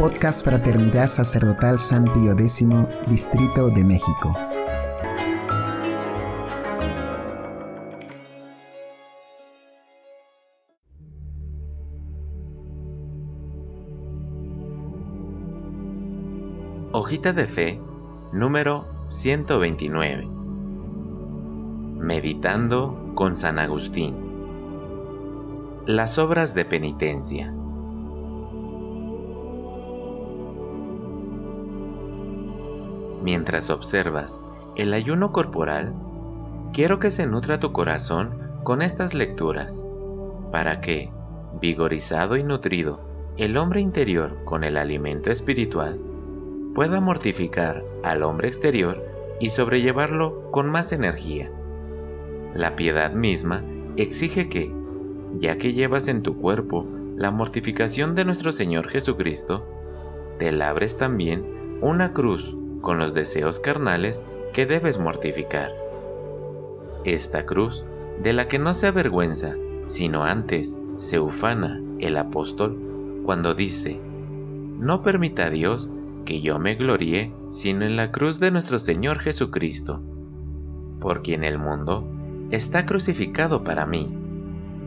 Podcast Fraternidad Sacerdotal San Pío X, Distrito de México. Hojita de Fe número 129. Meditando con San Agustín. Las obras de penitencia. Mientras observas el ayuno corporal, quiero que se nutra tu corazón con estas lecturas, para que, vigorizado y nutrido, el hombre interior con el alimento espiritual, pueda mortificar al hombre exterior y sobrellevarlo con más energía. La piedad misma exige que, ya que llevas en tu cuerpo la mortificación de nuestro Señor Jesucristo, te labres también una cruz con los deseos carnales que debes mortificar. Esta cruz, de la que no se avergüenza, sino antes se ufana el apóstol cuando dice, no permita Dios que yo me gloríe sino en la cruz de nuestro Señor Jesucristo, por quien el mundo está crucificado para mí,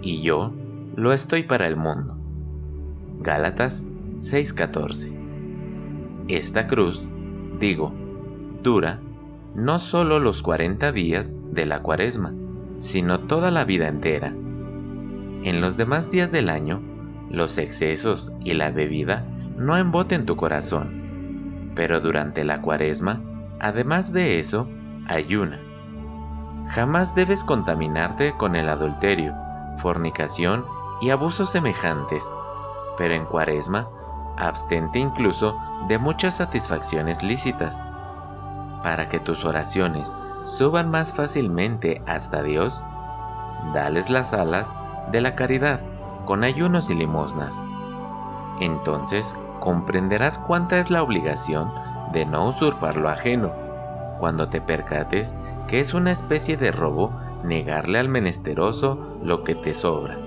y yo lo estoy para el mundo. Gálatas 6:14 Esta cruz digo, dura no solo los 40 días de la cuaresma, sino toda la vida entera. En los demás días del año, los excesos y la bebida no emboten tu corazón, pero durante la cuaresma, además de eso, ayuna. Jamás debes contaminarte con el adulterio, fornicación y abusos semejantes, pero en cuaresma, abstente incluso de muchas satisfacciones lícitas, para que tus oraciones suban más fácilmente hasta Dios, dales las alas de la caridad con ayunos y limosnas. Entonces comprenderás cuánta es la obligación de no usurpar lo ajeno, cuando te percates que es una especie de robo negarle al menesteroso lo que te sobra.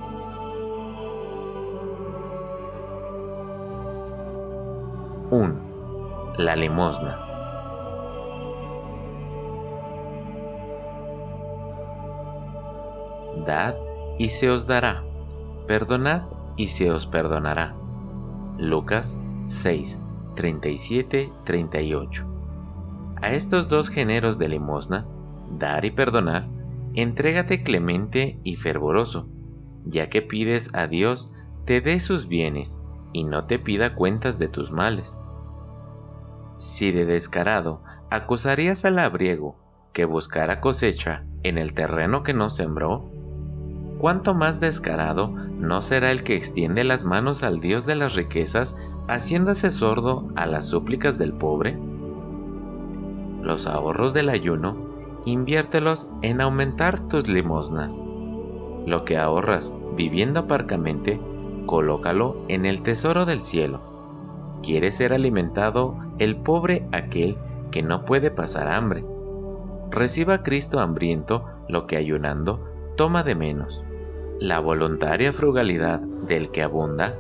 1. La limosna. Dad y se os dará. Perdonad y se os perdonará. Lucas 6, 37, 38. A estos dos géneros de limosna, dar y perdonar, entrégate clemente y fervoroso, ya que pides a Dios te dé sus bienes y no te pida cuentas de tus males. Si de descarado acusarías al labriego que buscara cosecha en el terreno que no sembró, ¿cuánto más descarado no será el que extiende las manos al Dios de las riquezas haciéndose sordo a las súplicas del pobre? Los ahorros del ayuno, inviértelos en aumentar tus limosnas. Lo que ahorras viviendo parcamente, colócalo en el tesoro del cielo. Quiere ser alimentado el pobre aquel que no puede pasar hambre. Reciba Cristo hambriento lo que ayunando toma de menos. La voluntaria frugalidad del que abunda,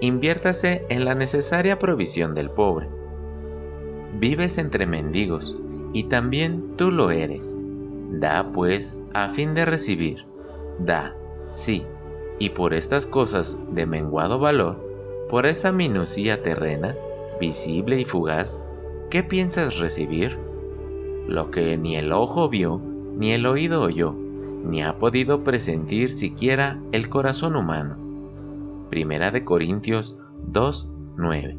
inviértase en la necesaria provisión del pobre. Vives entre mendigos, y también tú lo eres. Da pues a fin de recibir. Da, sí, y por estas cosas de menguado valor, por esa minucia terrena, visible y fugaz, ¿qué piensas recibir? Lo que ni el ojo vio, ni el oído oyó, ni ha podido presentir siquiera el corazón humano. Primera de Corintios 2, 9.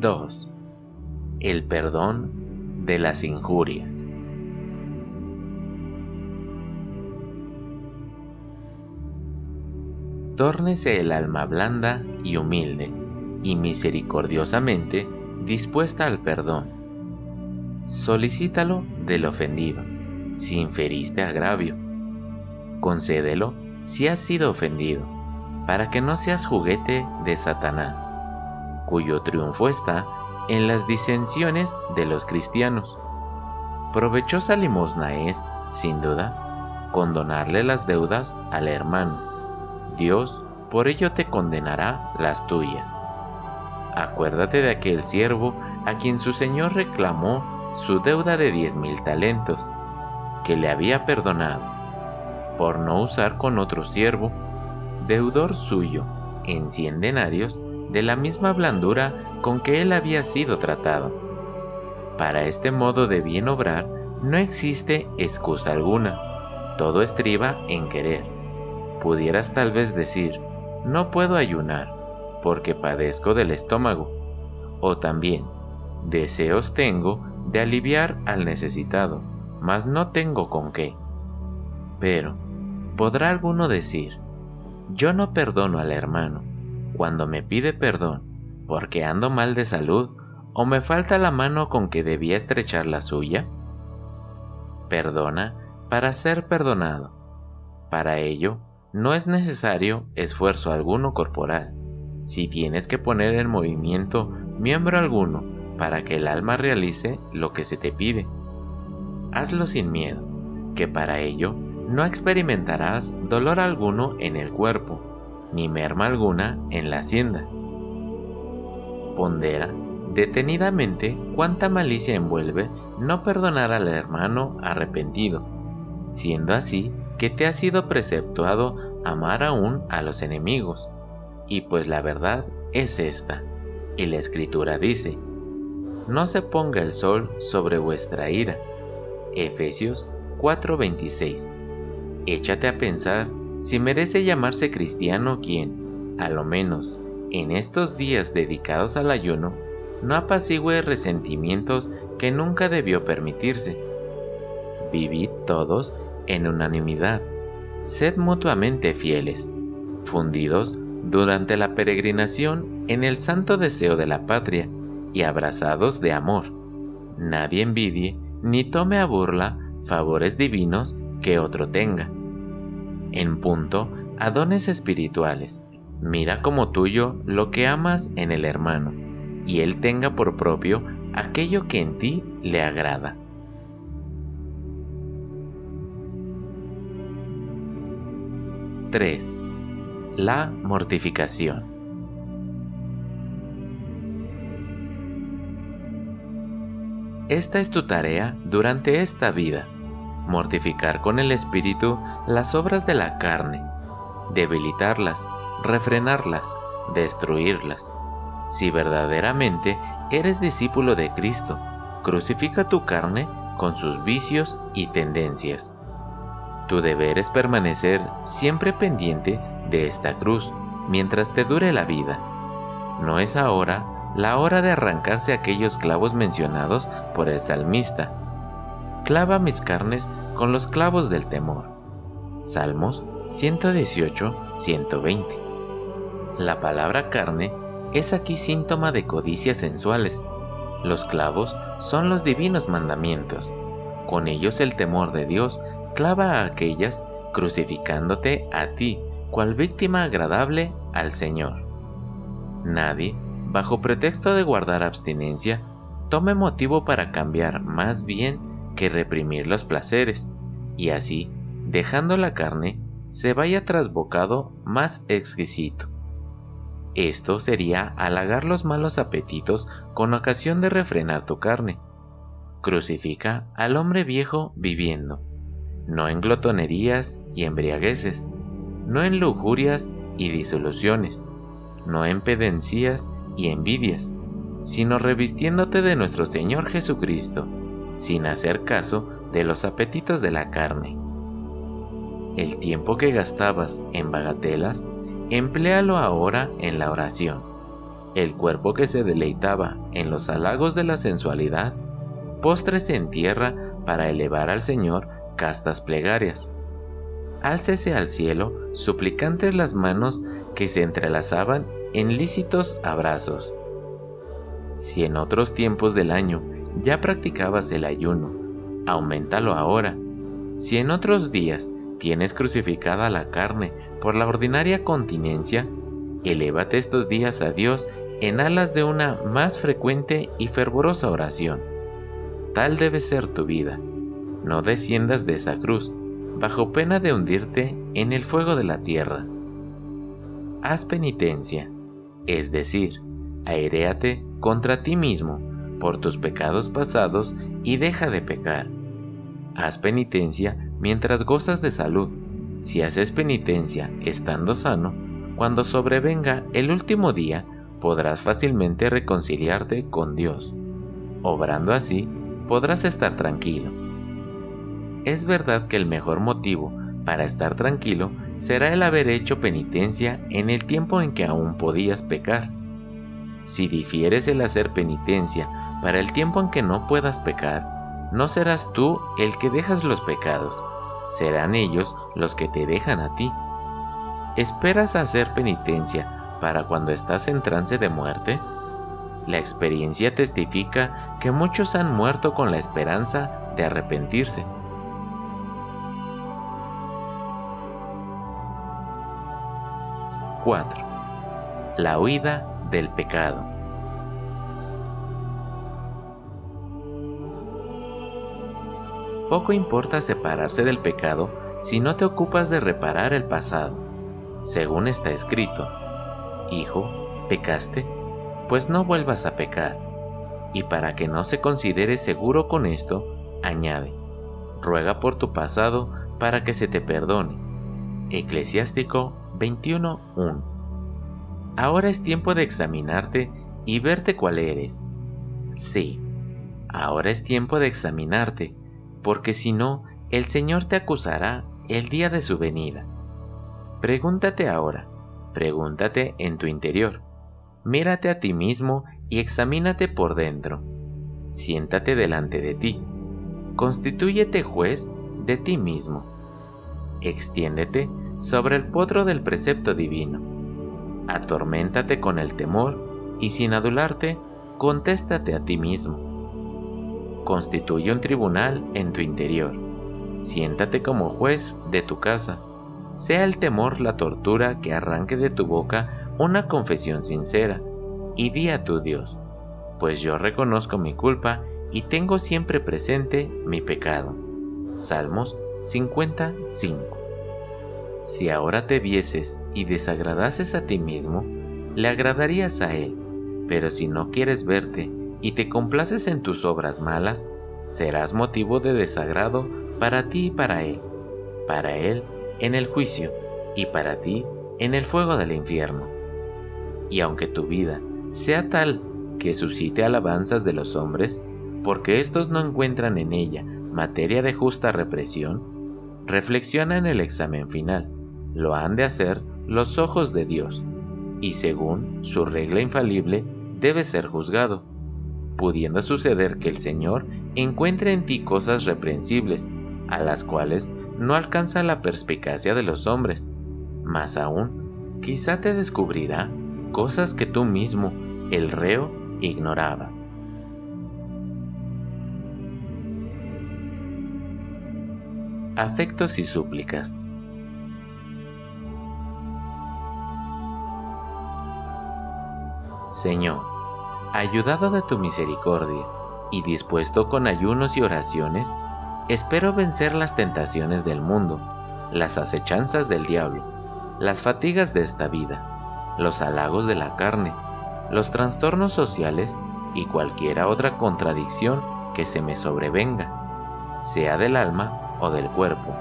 (2) El perdón de las injurias. Tórnese el alma blanda y humilde, y misericordiosamente dispuesta al perdón. Solicítalo del ofendido, si inferiste agravio. Concédelo si has sido ofendido, para que no seas juguete de Satanás, cuyo triunfo está en las disensiones de los cristianos. Provechosa limosna es, sin duda, condonarle las deudas al hermano Dios por ello te condenará las tuyas. Acuérdate de aquel siervo a quien su señor reclamó su deuda de diez mil talentos, que le había perdonado, por no usar con otro siervo, deudor suyo, en cien denarios, de la misma blandura con que él había sido tratado. Para este modo de bien obrar no existe excusa alguna, todo estriba en querer. Pudieras tal vez decir, no puedo ayunar, porque padezco del estómago, o también, deseos tengo de aliviar al necesitado, mas no tengo con qué. Pero, ¿podrá alguno decir, yo no perdono al hermano cuando me pide perdón porque ando mal de salud o me falta la mano con que debía estrechar la suya? Perdona para ser perdonado. Para ello, no es necesario esfuerzo alguno corporal. Si tienes que poner en movimiento miembro alguno para que el alma realice lo que se te pide, hazlo sin miedo, que para ello no experimentarás dolor alguno en el cuerpo, ni merma alguna en la hacienda. Pondera detenidamente cuánta malicia envuelve no perdonar al hermano arrepentido, siendo así que te ha sido preceptuado amar aún a los enemigos. Y pues la verdad es esta, y la escritura dice, no se ponga el sol sobre vuestra ira. Efesios 4:26. Échate a pensar si merece llamarse cristiano quien, a lo menos en estos días dedicados al ayuno, no apacigüe resentimientos que nunca debió permitirse. Vivid todos en unanimidad, sed mutuamente fieles, fundidos durante la peregrinación en el santo deseo de la patria y abrazados de amor. Nadie envidie ni tome a burla favores divinos que otro tenga en punto a dones espirituales. Mira como tuyo lo que amas en el hermano, y él tenga por propio aquello que en ti le agrada. (3) La mortificación. Esta es tu tarea durante esta vida mortificar con el espíritu las obras de la carne, debilitarlas, refrenarlas, destruirlas. Si verdaderamente eres discípulo de Cristo, crucifica tu carne con sus vicios y tendencias. Tu deber es permanecer siempre pendiente de esta cruz mientras te dure la vida. No es ahora la hora de arrancarse aquellos clavos mencionados por el salmista, clava mis carnes con los clavos del temor. Salmos 118-120. La palabra carne es aquí síntoma de codicias sensuales. Los clavos son los divinos mandamientos. Con ellos el temor de Dios clava a aquellas crucificándote a ti, cual víctima agradable al Señor. Nadie, bajo pretexto de guardar abstinencia, tome motivo para cambiar más bien que reprimir los placeres, y así, dejando la carne, se vaya trasbocado más exquisito. Esto sería halagar los malos apetitos con ocasión de refrenar tu carne. Crucifica al hombre viejo viviendo, no en glotonerías y embriagueces, no en lujurias y disoluciones, no en pedencias y envidias, sino revistiéndote de nuestro Señor Jesucristo, sin hacer caso de los apetitos de la carne. El tiempo que gastabas en bagatelas, empléalo ahora en la oración. El cuerpo que se deleitaba en los halagos de la sensualidad, póstrese en tierra para elevar al Señor castas plegarias. Álcese al cielo suplicantes las manos que se entrelazaban en lícitos abrazos. Si en otros tiempos del año ya practicabas el ayuno, aumentalo ahora. Si en otros días tienes crucificada la carne por la ordinaria continencia, elévate estos días a Dios en alas de una más frecuente y fervorosa oración. Tal debe ser tu vida. No desciendas de esa cruz, bajo pena de hundirte en el fuego de la tierra. haz penitencia, es decir, airéate contra ti mismo por tus pecados pasados y deja de pecar. Haz penitencia mientras gozas de salud. Si haces penitencia estando sano, cuando sobrevenga el último día, podrás fácilmente reconciliarte con Dios. Obrando así, podrás estar tranquilo. Es verdad que el mejor motivo para estar tranquilo será el haber hecho penitencia en el tiempo en que aún podías pecar. Si difieres el hacer penitencia para el tiempo en que no puedas pecar, no serás tú el que dejas los pecados, serán ellos los que te dejan a ti. ¿Esperas hacer penitencia para cuando estás en trance de muerte? La experiencia testifica que muchos han muerto con la esperanza de arrepentirse. ¡4! La huida del pecado. Poco importa separarse del pecado si no te ocupas de reparar el pasado. Según está escrito, Hijo, ¿pecaste? Pues no vuelvas a pecar. Y para que no se considere seguro con esto, añade, ruega por tu pasado para que se te perdone. Eclesiástico 21.1 Ahora es tiempo de examinarte y verte cuál eres. Sí, ahora es tiempo de examinarte porque si no, el Señor te acusará el día de su venida. Pregúntate ahora, pregúntate en tu interior, mírate a ti mismo y examínate por dentro. Siéntate delante de ti, constitúyete juez de ti mismo. Extiéndete sobre el potro del precepto divino. Atorméntate con el temor y sin adularte, contéstate a ti mismo constituye un tribunal en tu interior. Siéntate como juez de tu casa. Sea el temor la tortura que arranque de tu boca una confesión sincera, y di a tu Dios, pues yo reconozco mi culpa y tengo siempre presente mi pecado. Salmos 55. Si ahora te vieses y desagradases a ti mismo, le agradarías a Él, pero si no quieres verte y te complaces en tus obras malas, serás motivo de desagrado para ti y para Él, para Él en el juicio y para ti en el fuego del infierno. Y aunque tu vida sea tal que suscite alabanzas de los hombres, porque éstos no encuentran en ella materia de justa represión, reflexiona en el examen final, lo han de hacer los ojos de Dios, y según su regla infalible debe ser juzgado pudiendo suceder que el Señor encuentre en ti cosas reprensibles, a las cuales no alcanza la perspicacia de los hombres. Más aún, quizá te descubrirá cosas que tú mismo, el reo, ignorabas. Afectos y súplicas. Señor, ayudado de tu misericordia y dispuesto con ayunos y oraciones, espero vencer las tentaciones del mundo, las acechanzas del diablo, las fatigas de esta vida, los halagos de la carne, los trastornos sociales y cualquiera otra contradicción que se me sobrevenga, sea del alma o del cuerpo.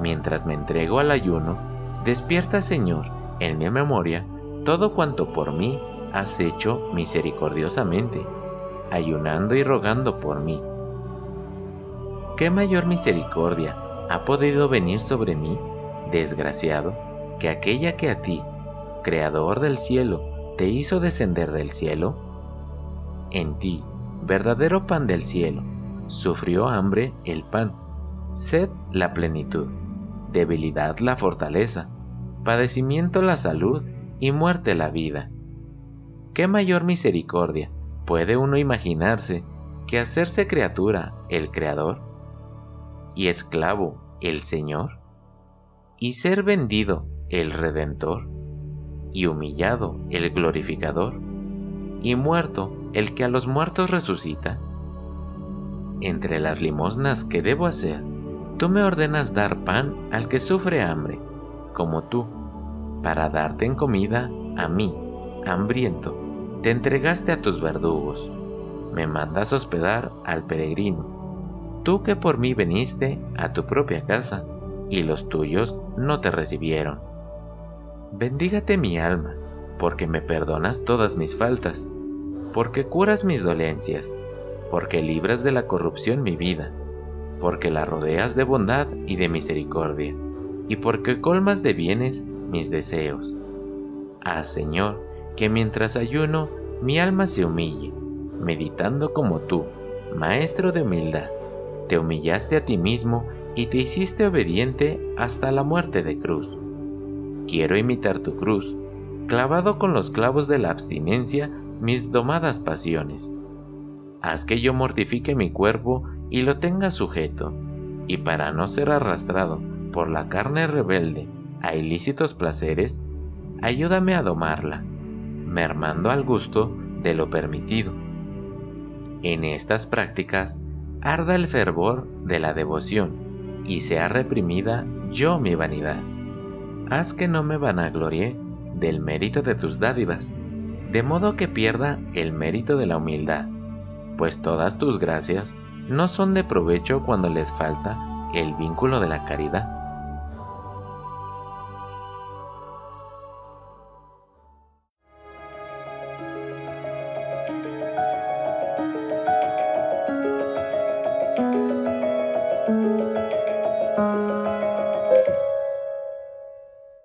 Mientras me entrego al ayuno, despierta Señor en mi memoria todo cuanto por mí has hecho misericordiosamente, ayunando y rogando por mí. ¿Qué mayor misericordia ha podido venir sobre mí, desgraciado, que aquella que a ti, Creador del cielo, te hizo descender del cielo? En ti, verdadero pan del cielo, sufrió hambre el pan, sed la plenitud, debilidad la fortaleza, padecimiento la salud y muerte la vida ¿Qué mayor misericordia puede uno imaginarse que hacerse criatura el Creador y esclavo el Señor y ser vendido el Redentor y humillado el Glorificador y muerto el que a los muertos resucita? Entre las limosnas que debo hacer, tú me ordenas dar pan al que sufre hambre, como tú, para darte en comida a mí, hambriento, te entregaste a tus verdugos. Me mandas hospedar al peregrino. Tú que por mí veniste a tu propia casa, y los tuyos no te recibieron. Bendígate mi alma, porque me perdonas todas mis faltas, porque curas mis dolencias, porque libras de la corrupción mi vida, porque la rodeas de bondad y de misericordia, y porque colmas de bienes mis deseos. Haz, Señor, que mientras ayuno mi alma se humille, meditando como tú, Maestro de humildad, te humillaste a ti mismo y te hiciste obediente hasta la muerte de cruz. Quiero imitar tu cruz, clavado con los clavos de la abstinencia mis domadas pasiones. Haz que yo mortifique mi cuerpo y lo tenga sujeto, y para no ser arrastrado por la carne rebelde a ilícitos placeres, ayúdame a domarla, mermando al gusto de lo permitido. En estas prácticas arda el fervor de la devoción y sea reprimida yo mi vanidad. Haz que no me vanaglorie del mérito de tus dádivas, de modo que pierda el mérito de la humildad, pues todas tus gracias no son de provecho cuando les falta el vínculo de la caridad.